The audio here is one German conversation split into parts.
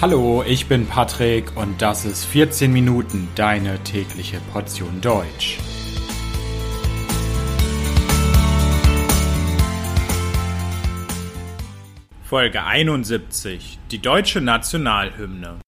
Hallo, ich bin Patrick und das ist 14 Minuten deine tägliche Portion Deutsch. Folge 71 Die deutsche Nationalhymne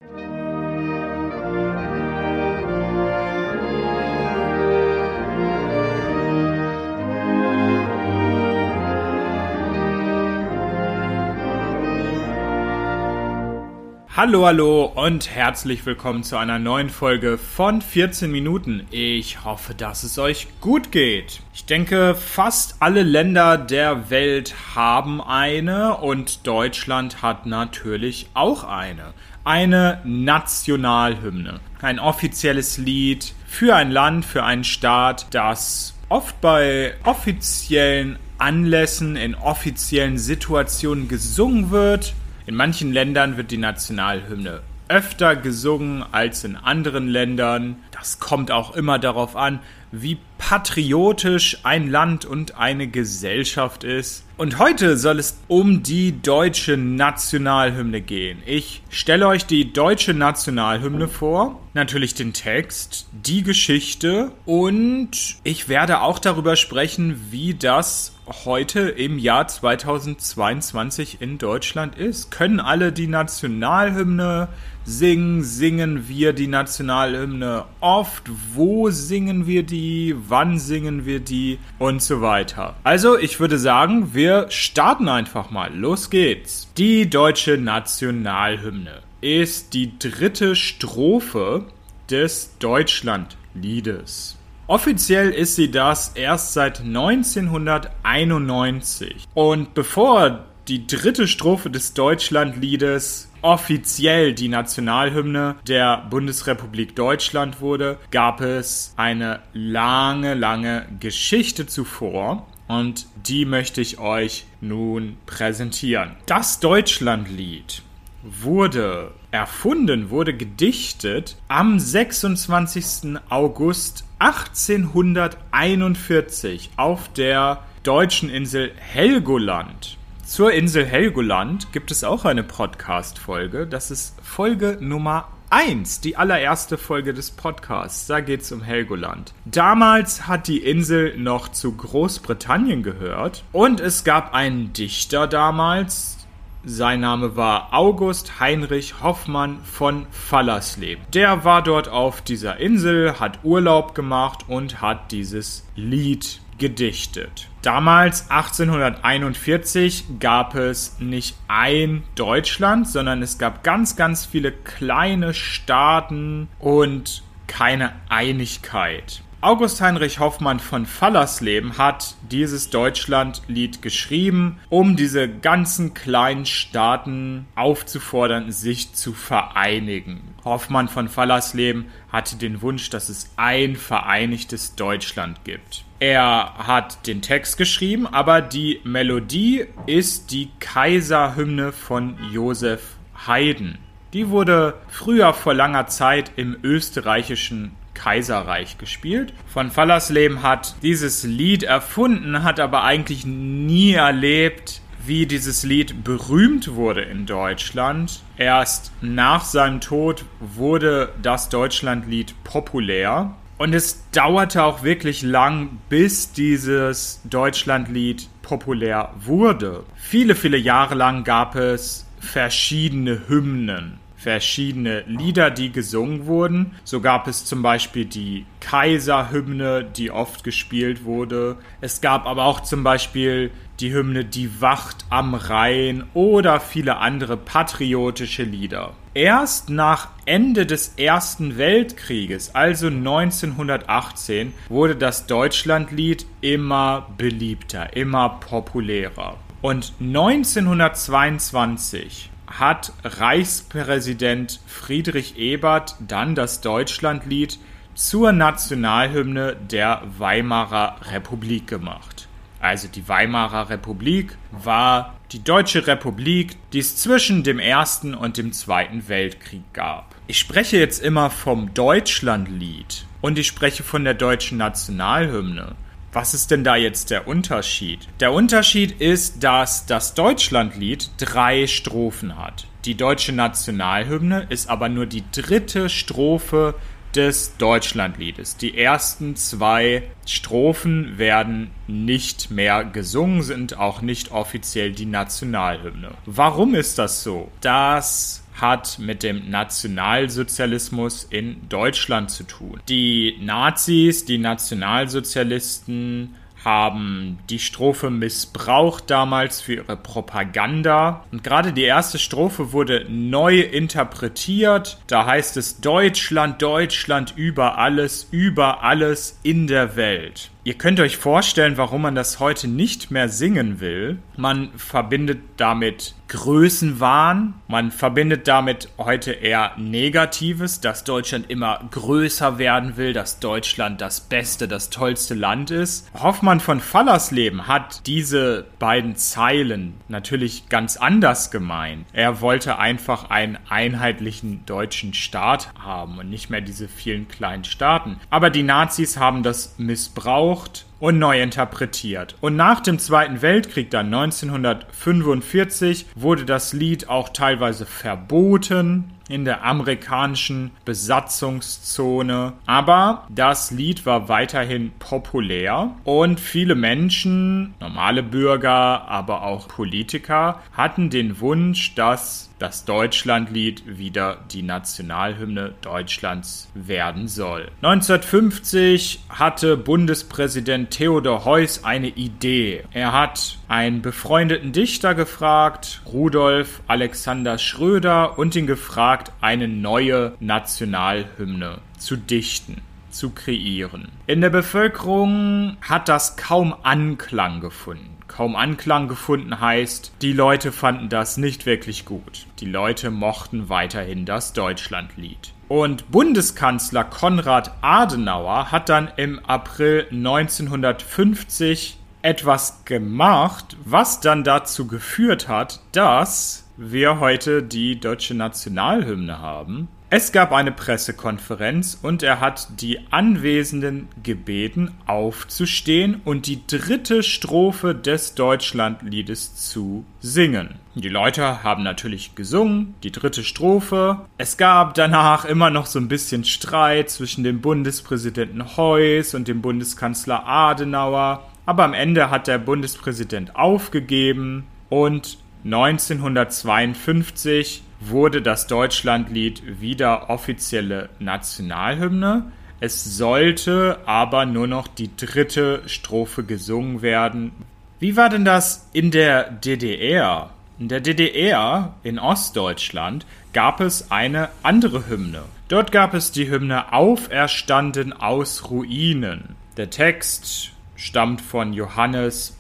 Hallo, hallo und herzlich willkommen zu einer neuen Folge von 14 Minuten. Ich hoffe, dass es euch gut geht. Ich denke, fast alle Länder der Welt haben eine und Deutschland hat natürlich auch eine. Eine Nationalhymne. Ein offizielles Lied für ein Land, für einen Staat, das oft bei offiziellen Anlässen, in offiziellen Situationen gesungen wird in manchen Ländern wird die Nationalhymne öfter gesungen als in anderen Ländern. Das kommt auch immer darauf an, wie patriotisch ein Land und eine Gesellschaft ist. Und heute soll es um die deutsche Nationalhymne gehen. Ich stelle euch die deutsche Nationalhymne vor, natürlich den Text, die Geschichte und ich werde auch darüber sprechen, wie das heute im Jahr 2022 in Deutschland ist. Können alle die Nationalhymne singen? Singen wir die Nationalhymne oft? Wo singen wir die? Wann singen wir die? Und so weiter. Also, ich würde sagen, wir starten einfach mal. Los geht's. Die deutsche Nationalhymne ist die dritte Strophe des Deutschlandliedes. Offiziell ist sie das erst seit 1991. Und bevor die dritte Strophe des Deutschlandliedes offiziell die Nationalhymne der Bundesrepublik Deutschland wurde, gab es eine lange, lange Geschichte zuvor. Und die möchte ich euch nun präsentieren. Das Deutschlandlied wurde erfunden, wurde gedichtet am 26. August 1841 auf der deutschen Insel Helgoland. Zur Insel Helgoland gibt es auch eine Podcast-Folge. Das ist Folge Nummer 1, die allererste Folge des Podcasts. Da geht es um Helgoland. Damals hat die Insel noch zu Großbritannien gehört und es gab einen Dichter damals, sein Name war August Heinrich Hoffmann von Fallersleben. Der war dort auf dieser Insel, hat Urlaub gemacht und hat dieses Lied gedichtet. Damals, 1841, gab es nicht ein Deutschland, sondern es gab ganz, ganz viele kleine Staaten und keine Einigkeit. August Heinrich Hoffmann von Fallersleben hat dieses Deutschlandlied geschrieben, um diese ganzen kleinen Staaten aufzufordern, sich zu vereinigen. Hoffmann von Fallersleben hatte den Wunsch, dass es ein vereinigtes Deutschland gibt. Er hat den Text geschrieben, aber die Melodie ist die Kaiserhymne von Josef Haydn. Die wurde früher vor langer Zeit im österreichischen Kaiserreich gespielt. Von Fallersleben hat dieses Lied erfunden, hat aber eigentlich nie erlebt, wie dieses Lied berühmt wurde in Deutschland. Erst nach seinem Tod wurde das Deutschlandlied populär. Und es dauerte auch wirklich lang, bis dieses Deutschlandlied populär wurde. Viele, viele Jahre lang gab es verschiedene Hymnen verschiedene Lieder, die gesungen wurden. So gab es zum Beispiel die Kaiserhymne, die oft gespielt wurde. Es gab aber auch zum Beispiel die Hymne Die Wacht am Rhein oder viele andere patriotische Lieder. Erst nach Ende des Ersten Weltkrieges, also 1918, wurde das Deutschlandlied immer beliebter, immer populärer. Und 1922 hat Reichspräsident Friedrich Ebert dann das Deutschlandlied zur Nationalhymne der Weimarer Republik gemacht. Also die Weimarer Republik war die Deutsche Republik, die es zwischen dem Ersten und dem Zweiten Weltkrieg gab. Ich spreche jetzt immer vom Deutschlandlied und ich spreche von der deutschen Nationalhymne. Was ist denn da jetzt der Unterschied? Der Unterschied ist, dass das Deutschlandlied drei Strophen hat. Die deutsche Nationalhymne ist aber nur die dritte Strophe des Deutschlandliedes. Die ersten zwei Strophen werden nicht mehr gesungen, sind auch nicht offiziell die Nationalhymne. Warum ist das so? Das hat mit dem Nationalsozialismus in Deutschland zu tun. Die Nazis, die Nationalsozialisten haben die Strophe missbraucht damals für ihre Propaganda. Und gerade die erste Strophe wurde neu interpretiert. Da heißt es Deutschland, Deutschland über alles, über alles in der Welt. Ihr könnt euch vorstellen, warum man das heute nicht mehr singen will. Man verbindet damit Größenwahn, man verbindet damit heute eher Negatives, dass Deutschland immer größer werden will, dass Deutschland das beste, das tollste Land ist. Hoffmann von Fallersleben hat diese beiden Zeilen natürlich ganz anders gemeint. Er wollte einfach einen einheitlichen deutschen Staat haben und nicht mehr diese vielen kleinen Staaten. Aber die Nazis haben das missbraucht gebraucht und neu interpretiert. Und nach dem Zweiten Weltkrieg, dann 1945, wurde das Lied auch teilweise verboten in der amerikanischen Besatzungszone. Aber das Lied war weiterhin populär und viele Menschen, normale Bürger, aber auch Politiker, hatten den Wunsch, dass das Deutschlandlied wieder die Nationalhymne Deutschlands werden soll. 1950 hatte Bundespräsident Theodor Heuss eine Idee. Er hat einen befreundeten Dichter gefragt, Rudolf Alexander Schröder, und ihn gefragt, eine neue Nationalhymne zu dichten zu kreieren. In der Bevölkerung hat das kaum Anklang gefunden kaum Anklang gefunden heißt, die Leute fanden das nicht wirklich gut. Die Leute mochten weiterhin das Deutschlandlied. Und Bundeskanzler Konrad Adenauer hat dann im April 1950 etwas gemacht, was dann dazu geführt hat, dass wir heute die deutsche Nationalhymne haben. Es gab eine Pressekonferenz und er hat die Anwesenden gebeten, aufzustehen und die dritte Strophe des Deutschlandliedes zu singen. Die Leute haben natürlich gesungen, die dritte Strophe. Es gab danach immer noch so ein bisschen Streit zwischen dem Bundespräsidenten Heuss und dem Bundeskanzler Adenauer, aber am Ende hat der Bundespräsident aufgegeben und 1952 wurde das Deutschlandlied wieder offizielle Nationalhymne. Es sollte aber nur noch die dritte Strophe gesungen werden. Wie war denn das in der DDR? In der DDR, in Ostdeutschland, gab es eine andere Hymne. Dort gab es die Hymne Auferstanden aus Ruinen. Der Text stammt von Johannes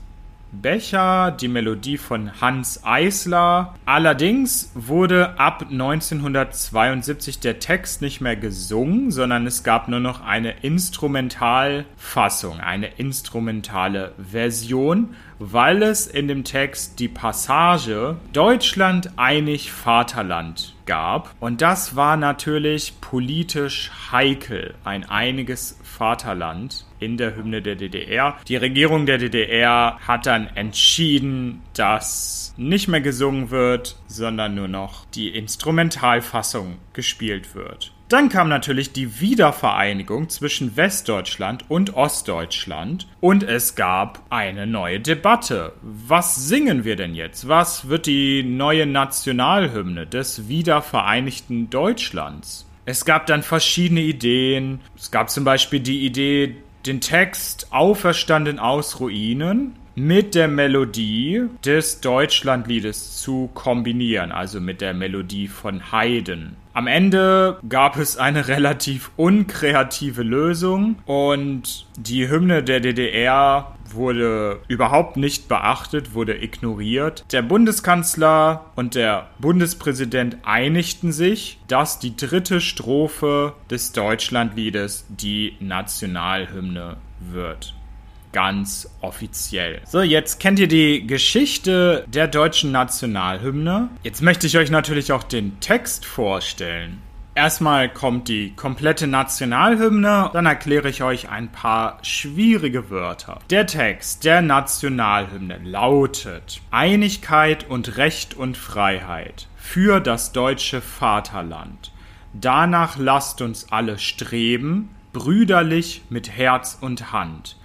Becher, die Melodie von Hans Eisler. Allerdings wurde ab 1972 der Text nicht mehr gesungen, sondern es gab nur noch eine Instrumentalfassung, eine instrumentale Version, weil es in dem Text die Passage Deutschland einig Vaterland gab. Und das war natürlich politisch heikel, ein einiges Vaterland in der Hymne der DDR. Die Regierung der DDR hat dann entschieden, dass nicht mehr gesungen wird, sondern nur noch die Instrumentalfassung gespielt wird. Dann kam natürlich die Wiedervereinigung zwischen Westdeutschland und Ostdeutschland und es gab eine neue Debatte. Was singen wir denn jetzt? Was wird die neue Nationalhymne des wiedervereinigten Deutschlands? Es gab dann verschiedene Ideen. Es gab zum Beispiel die Idee, den Text Auferstanden aus Ruinen mit der Melodie des Deutschlandliedes zu kombinieren, also mit der Melodie von Haydn. Am Ende gab es eine relativ unkreative Lösung und die Hymne der DDR wurde überhaupt nicht beachtet, wurde ignoriert. Der Bundeskanzler und der Bundespräsident einigten sich, dass die dritte Strophe des Deutschlandliedes die Nationalhymne wird ganz offiziell. So, jetzt kennt ihr die Geschichte der deutschen Nationalhymne. Jetzt möchte ich euch natürlich auch den Text vorstellen. Erstmal kommt die komplette Nationalhymne, dann erkläre ich euch ein paar schwierige Wörter. Der Text der Nationalhymne lautet Einigkeit und Recht und Freiheit für das deutsche Vaterland. Danach lasst uns alle streben, brüderlich mit Herz und Hand.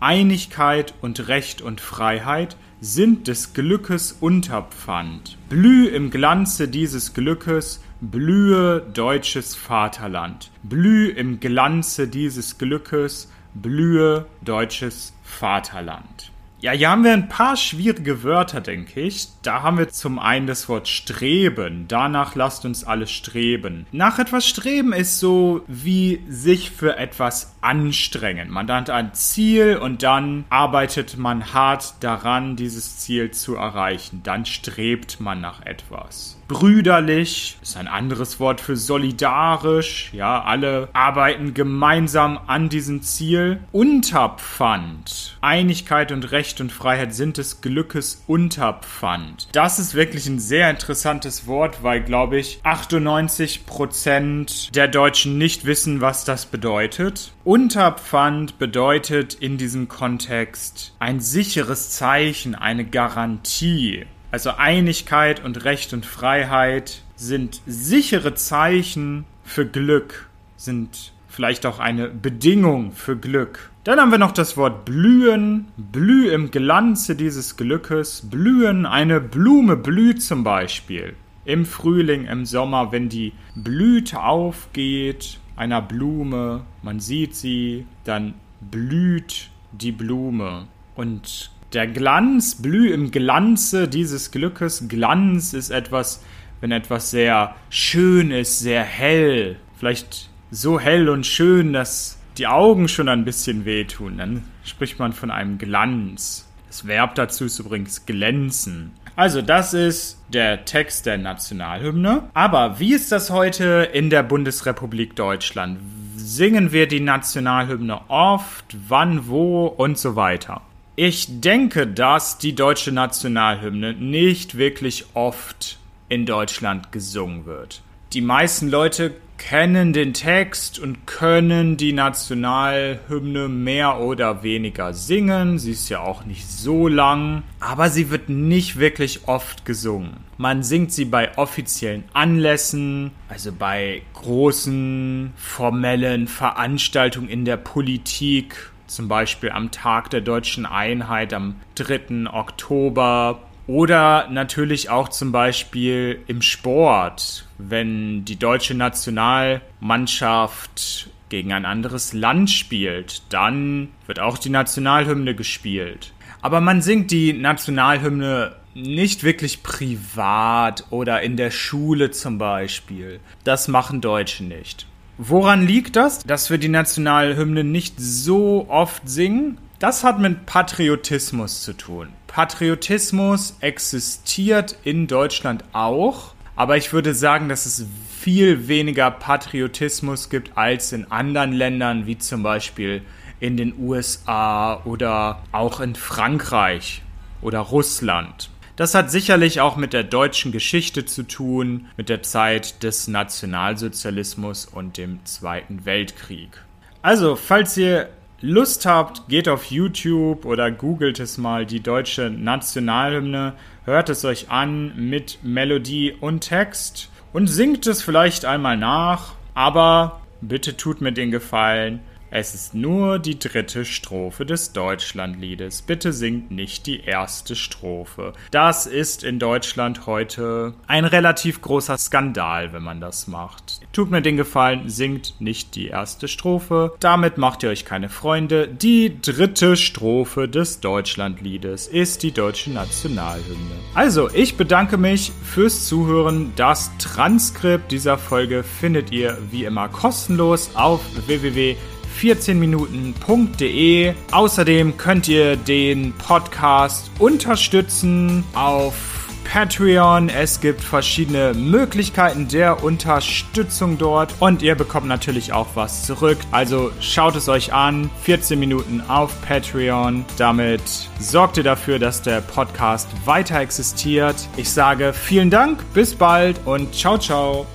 Einigkeit und Recht und Freiheit sind des Glückes Unterpfand. Blüh im Glanze dieses Glückes, blühe deutsches Vaterland. Blüh im Glanze dieses Glückes, blühe deutsches Vaterland. Ja, hier haben wir ein paar schwierige Wörter, denke ich. Da haben wir zum einen das Wort streben. Danach lasst uns alle streben. Nach etwas streben ist so wie sich für etwas anstrengen. Man hat ein Ziel und dann arbeitet man hart daran, dieses Ziel zu erreichen. Dann strebt man nach etwas. Brüderlich ist ein anderes Wort für solidarisch. Ja, alle arbeiten gemeinsam an diesem Ziel. Unterpfand. Einigkeit und Recht und Freiheit sind des Glückes Unterpfand. Das ist wirklich ein sehr interessantes Wort, weil, glaube ich, 98% der Deutschen nicht wissen, was das bedeutet. Unterpfand bedeutet in diesem Kontext ein sicheres Zeichen, eine Garantie. Also Einigkeit und Recht und Freiheit sind sichere Zeichen für Glück, sind vielleicht auch eine Bedingung für Glück. Dann haben wir noch das Wort blühen, blüh im Glanze dieses Glückes, blühen, eine Blume blüht zum Beispiel. Im Frühling, im Sommer, wenn die Blüte aufgeht, einer Blume, man sieht sie, dann blüht die Blume. Und der Glanz, blüh im Glanze dieses Glückes. Glanz ist etwas, wenn etwas sehr schön ist, sehr hell. Vielleicht so hell und schön, dass die Augen schon ein bisschen wehtun. Dann spricht man von einem Glanz. Das Verb dazu ist übrigens glänzen. Also das ist der Text der Nationalhymne. Aber wie ist das heute in der Bundesrepublik Deutschland? Singen wir die Nationalhymne oft, wann, wo und so weiter? Ich denke, dass die deutsche Nationalhymne nicht wirklich oft in Deutschland gesungen wird. Die meisten Leute kennen den Text und können die Nationalhymne mehr oder weniger singen. Sie ist ja auch nicht so lang, aber sie wird nicht wirklich oft gesungen. Man singt sie bei offiziellen Anlässen, also bei großen formellen Veranstaltungen in der Politik zum Beispiel am Tag der deutschen Einheit am 3. Oktober oder natürlich auch zum Beispiel im Sport, wenn die deutsche Nationalmannschaft gegen ein anderes Land spielt, dann wird auch die Nationalhymne gespielt. Aber man singt die Nationalhymne nicht wirklich privat oder in der Schule zum Beispiel. Das machen Deutsche nicht. Woran liegt das, dass wir die Nationalhymne nicht so oft singen? Das hat mit Patriotismus zu tun. Patriotismus existiert in Deutschland auch, aber ich würde sagen, dass es viel weniger Patriotismus gibt als in anderen Ländern, wie zum Beispiel in den USA oder auch in Frankreich oder Russland. Das hat sicherlich auch mit der deutschen Geschichte zu tun, mit der Zeit des Nationalsozialismus und dem Zweiten Weltkrieg. Also, falls ihr Lust habt, geht auf YouTube oder googelt es mal die deutsche Nationalhymne, hört es euch an mit Melodie und Text und singt es vielleicht einmal nach, aber bitte tut mir den Gefallen, es ist nur die dritte Strophe des Deutschlandliedes. Bitte singt nicht die erste Strophe. Das ist in Deutschland heute ein relativ großer Skandal, wenn man das macht. Tut mir den Gefallen, singt nicht die erste Strophe. Damit macht ihr euch keine Freunde. Die dritte Strophe des Deutschlandliedes ist die deutsche Nationalhymne. Also, ich bedanke mich fürs Zuhören. Das Transkript dieser Folge findet ihr wie immer kostenlos auf www 14minuten.de. Außerdem könnt ihr den Podcast unterstützen auf Patreon. Es gibt verschiedene Möglichkeiten der Unterstützung dort und ihr bekommt natürlich auch was zurück. Also schaut es euch an. 14 Minuten auf Patreon. Damit sorgt ihr dafür, dass der Podcast weiter existiert. Ich sage vielen Dank, bis bald und ciao, ciao.